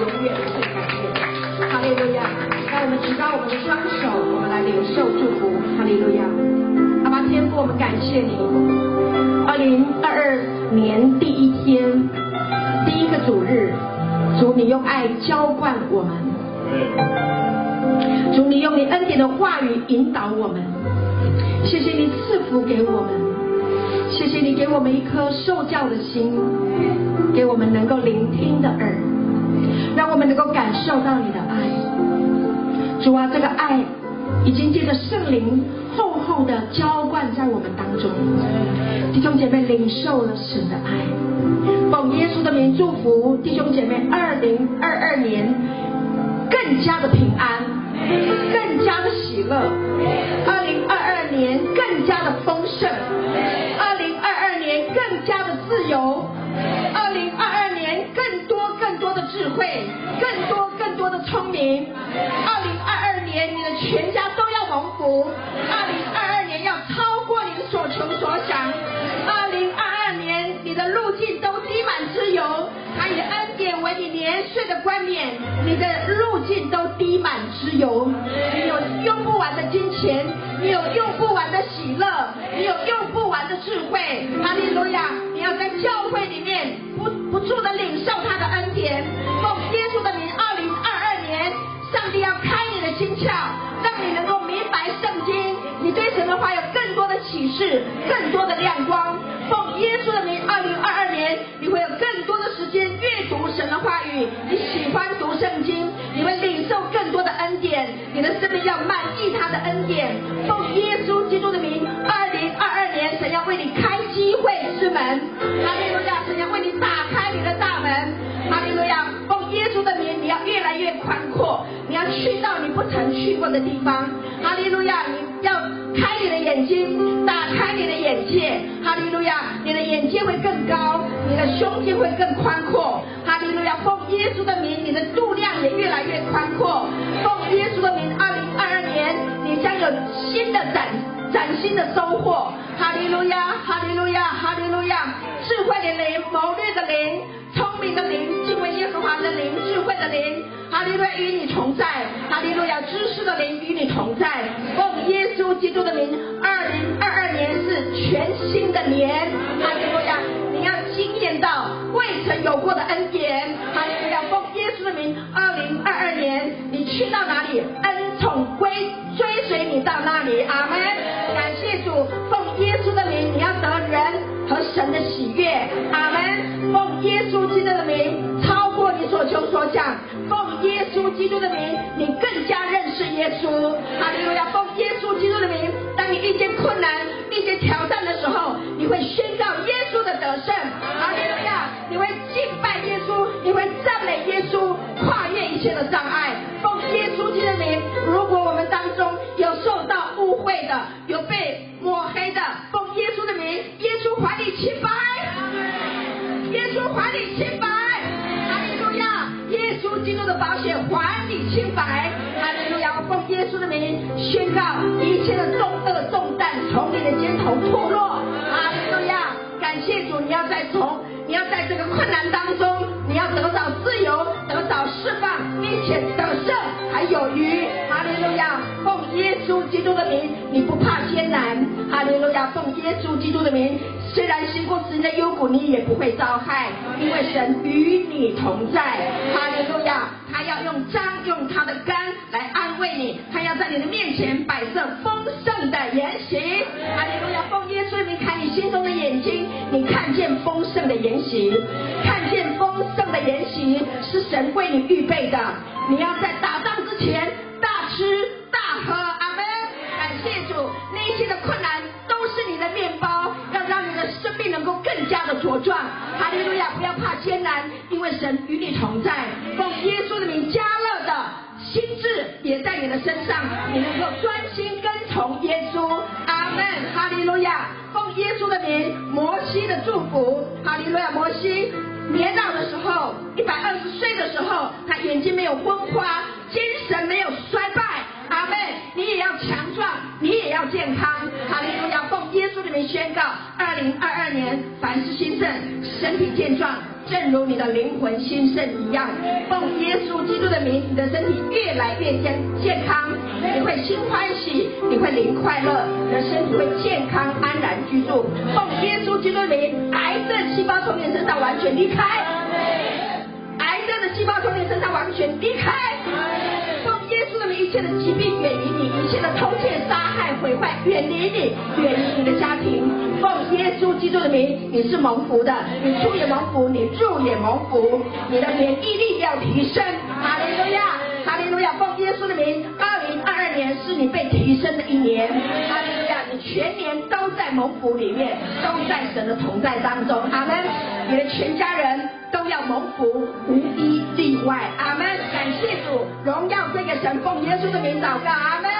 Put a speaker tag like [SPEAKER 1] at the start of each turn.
[SPEAKER 1] 永远不会改变。哈利路亚！让我们举高我们的双手，我们来领受祝福。哈利路亚！阿爸天父，我们感谢你。二零二二年第一天，第一个主日，主你用爱浇灌我们，主你用你恩典的话语引导我们。谢谢你赐福给我们，谢谢你给我们一颗受教的心，给我们能够聆听的耳，让我们能够感受到你的爱。主啊，这个爱已经借着圣灵厚厚的浇灌在我们当中，弟兄姐妹领受了神的爱，奉耶稣的名祝福弟兄姐妹，二零二二年更加的平安，更加的喜乐，二零二二年更加的丰盛，二零二二年更加的自由，智慧，更多更多的聪明，二零二二年你的全家都要蒙福，二零二二年要超过你的所求所想，二零二二年你的路径都滴满之油，他以恩典为你年岁的冠冕，你的路径都滴满之油，你有用不完的金钱，你有用不完的喜乐，你有用不完的智慧。哈利路亚！你要在教会里面不不住的领更多的亮光。奉耶稣的名，二零二二年，你会有更多的时间阅读神的话语，你喜欢读圣经，你会领受更多的恩典，你的生命要满意他的恩典。奉耶稣基督的名，二零二二年，神要为你开机会之门，哈利路亚，神要为你打开你的大门，哈利路亚，奉耶稣的名，你要越来越宽阔，你要去到你不曾去过的地方，哈利路亚，你要开你的眼睛，打开你的眼界，哈利路亚，你的眼界会更高，你的胸襟会更宽阔，哈利路亚，奉耶稣的名，你的度量也越来越宽阔，奉耶稣的名，二零二二年，你将有新的崭崭新的收获，哈利路亚，哈利路亚，哈利路亚，智慧的灵，谋略的灵，聪明的灵，敬畏耶和华的灵，智慧的灵，哈利路亚与你同在，哈利路亚，知识的灵与你同在，奉耶稣基督的名，新的年，哈利路亚，你要经验到未曾有过的恩典，哈利路亚，奉耶稣的名，二零二二年你去到哪里，恩宠归追随你到那里，阿门，感谢主，奉耶稣的名，你要得人和神的喜悦，阿门，奉耶稣基督的名，超过你所求所想，奉耶稣基督的名，你更加认识耶稣，哈利路亚，奉耶稣基督的名，当你遇见困难、遇见挑战的时候，宣告耶稣的得胜，阿利路亚，你会敬拜耶稣，你会赞美耶稣，跨越一切的障碍，奉耶稣基督的名，如果我们当中有受到误会的，有被抹黑的，奉耶稣的名，耶稣还你清白，耶稣还你清白，哈利路亚，耶稣基督的宝血还你清白，哈利路亚，奉耶稣的名宣告一切的重恶重担从，你要在这个困难当中，你要得到自由，得到释放，并且得胜还有余，哈利路亚，奉耶稣基督的名，你不怕艰难，哈利路亚，奉耶稣基督的名。虽然行过死荫的幽谷，你也不会遭害，因为神与你同在。哈利路亚！他要用杖，用他的竿来安慰你，他要在你的面前摆设丰盛盛的筵席，看见丰盛的筵席是神为你预备的。你要在打仗之前大吃大喝。阿门！感谢主，那些的困难都是你的面包。要让你的生命能够更加的茁壮，哈利路亚！不要怕艰难，因为神与你同在。奉耶稣的名，加勒的心志也在你的身上，你能够专心跟从耶稣。阿门，哈利路亚！耶稣的名，摩西的祝福，哈利路亚！摩西年老的时候，一百二十岁的时候，他眼睛没有昏花，精神没有路亚！奉耶稣的名宣告：二零二二年凡事兴盛，身体健壮，正如你的灵魂兴盛一样。奉耶稣基督的名，你的身体越来越健健康，你会心欢喜，你会灵快乐，你的身体会健康安然居住。奉耶稣基督的名，癌症细胞从你身上完全离开，癌症的细胞从你身上完全离开。奉耶稣的名，一切的疾病远离你，一切的、远离你，远离你的家庭。奉耶稣基督的名，你是蒙福的，你出也蒙福，你入也蒙福，你的免疫力要提升。哈利路亚，哈利路亚！奉耶稣的名，二零二二年是你被提升的一年。哈利路亚，你全年都在蒙福里面，都在神的同在当中。阿门。你的全家人都要蒙福，无一例外。阿门。感谢主，荣耀这个神，奉耶稣的名祷告。阿门。